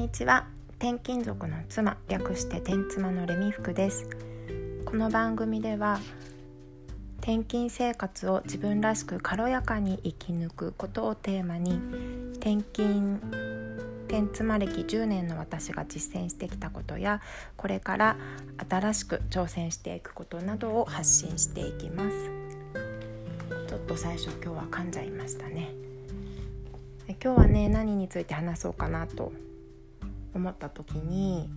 にちは。転勤族の妻略して転妻のレミ服です。この番組では転勤生活を自分らしく軽やかに生き抜くことをテーマに転勤転妻歴10年の私が実践してきたことやこれから新しく挑戦していくことなどを発信していきます。ちょっと最初今日は噛んじゃいましたね。今日はね何について話そうかなと思った時に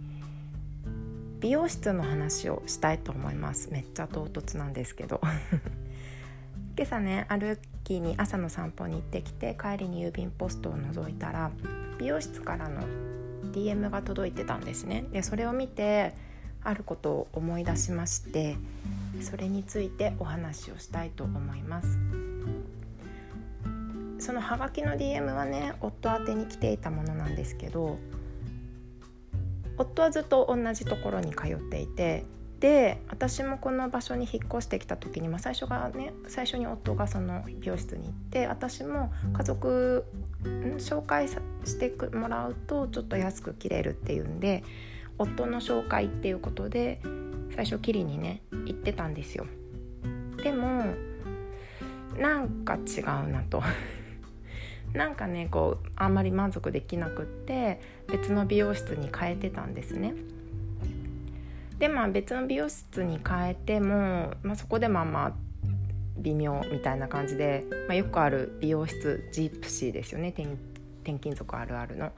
美容室の話をしたいと思います。めっちゃ唐突なんですけど。今朝ね歩きに朝の散歩に行ってきて帰りに郵便ポストを覗いたら美容室からの DM が届いてたんですね。でそれを見てあることを思い出しましてそれについてお話をしたいと思います。そのハガキの DM はね夫宛てに来ていたものなんですけど夫はずっと同じところに通っていてで私もこの場所に引っ越してきた時に、まあ、最初がね最初に夫がその美容室に行って私も家族紹介してもらうとちょっと安く切れるっていうんで夫の紹介っていうことで最初切りにね行ってたんですよ。でもなんか違うなとなんかねこうあんまり満足できなくって別の美容室に変えてたんですね。でまあ別の美容室に変えても、まあ、そこでまあまあ微妙みたいな感じで、まあ、よくある美容室ジープシーですよね。転勤族あるあるの、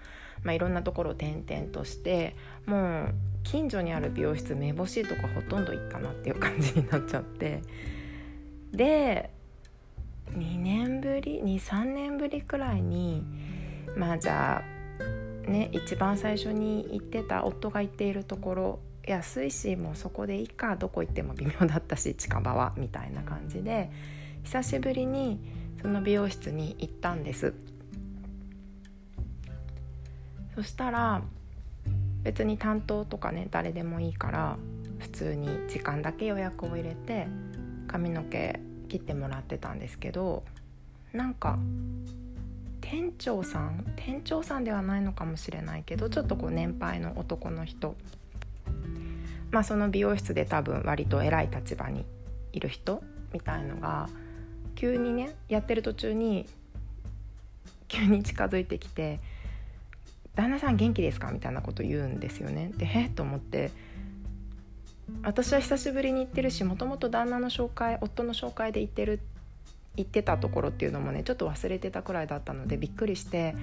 まあ、いろんなところを転々としてもう近所にある美容室めぼしいとこほとんど行ったなっていう感じになっちゃって。で2年ぶり23年ぶりくらいにまあじゃあね一番最初に行ってた夫が行っているところ安いしもうそこでいいかどこ行っても微妙だったし近場はみたいな感じで久しぶりにその美容室に行ったんです。そしたら別に担当とかね誰でもいいから普通に時間だけ予約を入れて髪の毛切ってもらってたんですけどなんか店長さん店長さんではないのかもしれないけどちょっとこう年配の男の人まあその美容室で多分割と偉い立場にいる人みたいのが急にねやってる途中に急に近づいてきて「旦那さん元気ですか?」みたいなこと言うんですよね。でへえと思って私は久しぶりに行ってるしもともと旦那の紹介夫の紹介で行ってる行ってたところっていうのもねちょっと忘れてたくらいだったのでびっくりして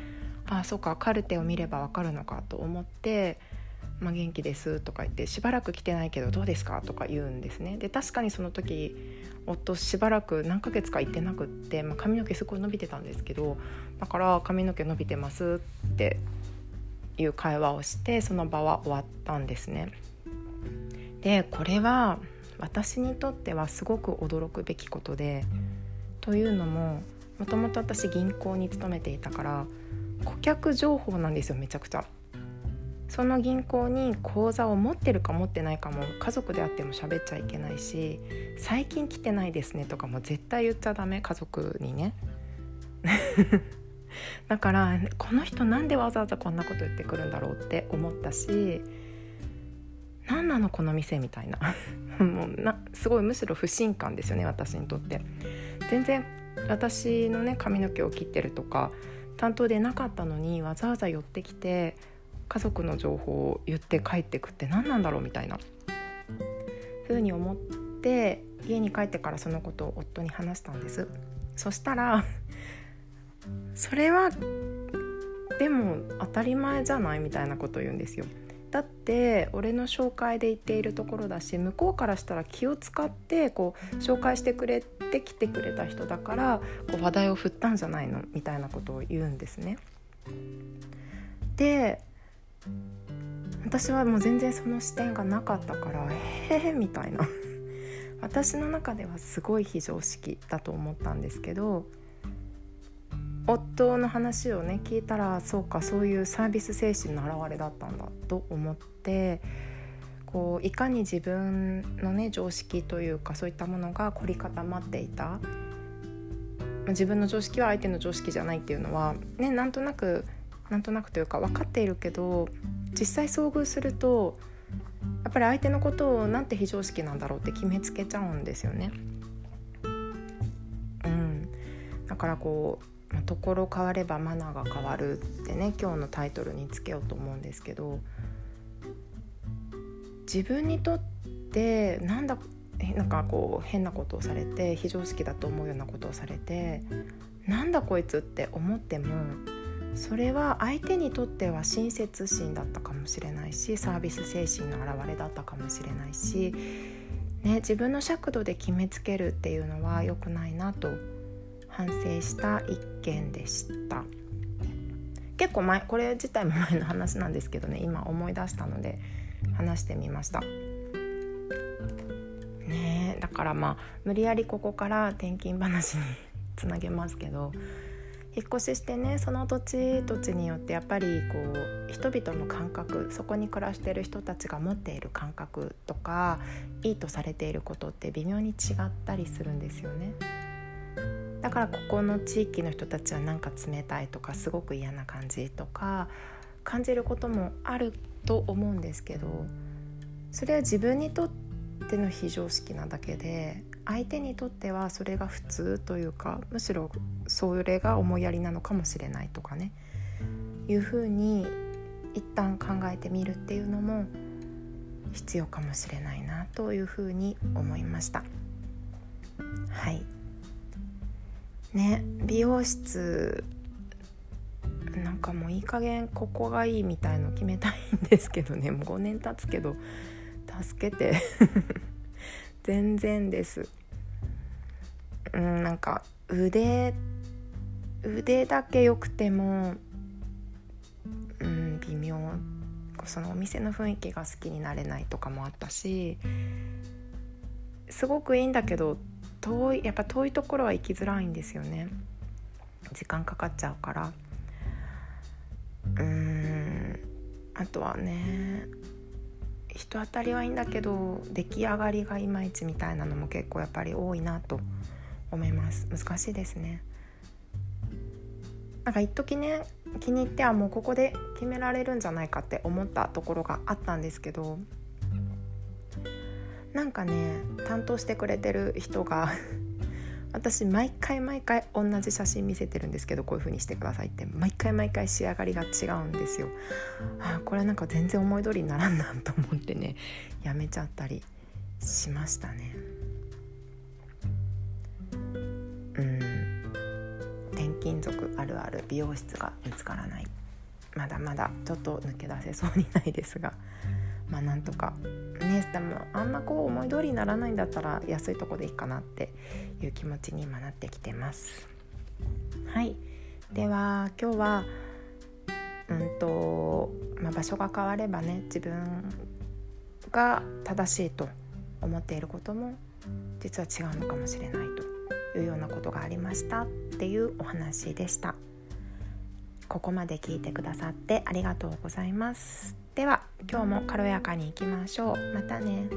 ああそうかカルテを見ればわかるのかと思って「まあ、元気です」とか言って「しばらく来てないけどどうですか?」とか言うんですね。で確かにその時夫しばらく何ヶ月か行ってなくって、まあ、髪の毛すごい伸びてたんですけどだから「髪の毛伸びてます」っていう会話をしてその場は終わったんですね。でこれは私にとってはすごく驚くべきことでというのももともと私銀行に勤めていたから顧客情報なんですよめちゃくちゃ。その銀行に口座を持ってるか持ってないかも家族であっても喋っちゃいけないし「最近来てないですね」とかも絶対言っちゃダメ家族にね。だからこの人なんでわざわざこんなこと言ってくるんだろうって思ったしなのこの店みたいな。もうなすごいむしろ不信感ですよね私にとって。全然私のね髪の毛を切ってるとか担当でなかったのにわざわざ寄ってきて家族の情報を言って帰ってくって何なんだろうみたいな。ふうに思って家に帰ってからそのことを夫に話したんです。そしたらそれはでも当たり前じゃないみたいなことを言うんですよ。だって俺の紹介で行っているところだし向こうからしたら気を使ってこう紹介してくれて来てくれた人だからこう話題を振ったんじゃないの？みたいなことを言うんですね。で私はもう全然その視点がなかったから「へえ」みたいな 私の中ではすごい非常識だと思ったんですけど夫の話をね聞いたらそうかそういうサービス精神の表れだったんだと思ってこういかに自分のね常識というかそういったものが凝り固まっていた自分の常識は相手の常識じゃないっていうのはねなんとなくなんとなくというか分かっているけど実際遭遇するとやっぱり相手のことをなんて非常識なんだろうって決めつけちゃうんですよね。うん、だからこう「ところ変わればマナーが変わる」ってね今日のタイトルにつけようと思うんですけど自分にとってなんだなんかこう変なことをされて非常識だと思うようなことをされてなんだこいつって思ってもそれは相手にとっては親切心だったかもしれないしサービス精神の表れだったかもしれないし、ね、自分の尺度で決めつけるっていうのは良くないなと反省した一件でした結構前これ自体も前の話なんですけどね今思い出したので話してみました。ねだからまあ無理やりここから転勤話につなげますけど引っ越ししてねその土地土地によってやっぱりこう人々の感覚そこに暮らしてる人たちが持っている感覚とかいいとされていることって微妙に違ったりするんですよね。だからここの地域の人たちはなんか冷たいとかすごく嫌な感じとか感じることもあると思うんですけどそれは自分にとっての非常識なだけで相手にとってはそれが普通というかむしろそれが思いやりなのかもしれないとかねいうふうに一旦考えてみるっていうのも必要かもしれないなというふうに思いました。はい。ね美容室なんかもういい加減ここがいいみたいの決めたいんですけどね。もう5年経つけど助けて。全然です。うんなんか腕腕だけ良くてもうん微妙。そのお店の雰囲気が好きになれないとかもあったしすごくいいんだけど遠いやっぱ遠いところは行きづらいんですよね。時間かかっちゃうから。うん。あとはね人当たりはいいんだけど出来上がりがいまいちみたいなのも結構やっぱり多いなと思います。難しいですね。なんか一時ね気に入ってはもうここで決められるんじゃないかって思ったところがあったんですけどなんかね担当してくれてる人が 私毎回毎回同じ写真見せてるんですけどこういう風にしてくださいって毎回毎回仕上がりが違うんですよ。あこれなんか全然思い通りにならんなと思ってね やめちゃったりしましたね。うん転勤族あるある美容室が見つからないまだまだちょっと抜け出せそうにないですがまあなんとかねでもあんまこう思い通りにならないんだったら安いとこでいいかなっていう気持ちに今なってきてます。はい。では今日はうんと、まあ、場所が変わればね自分が正しいと思っていることも実は違うのかもしれないというようなことがありましたっていうお話でした。ここまで聞いてくださってありがとうございます。では今日も軽やかにいきましょう。またね。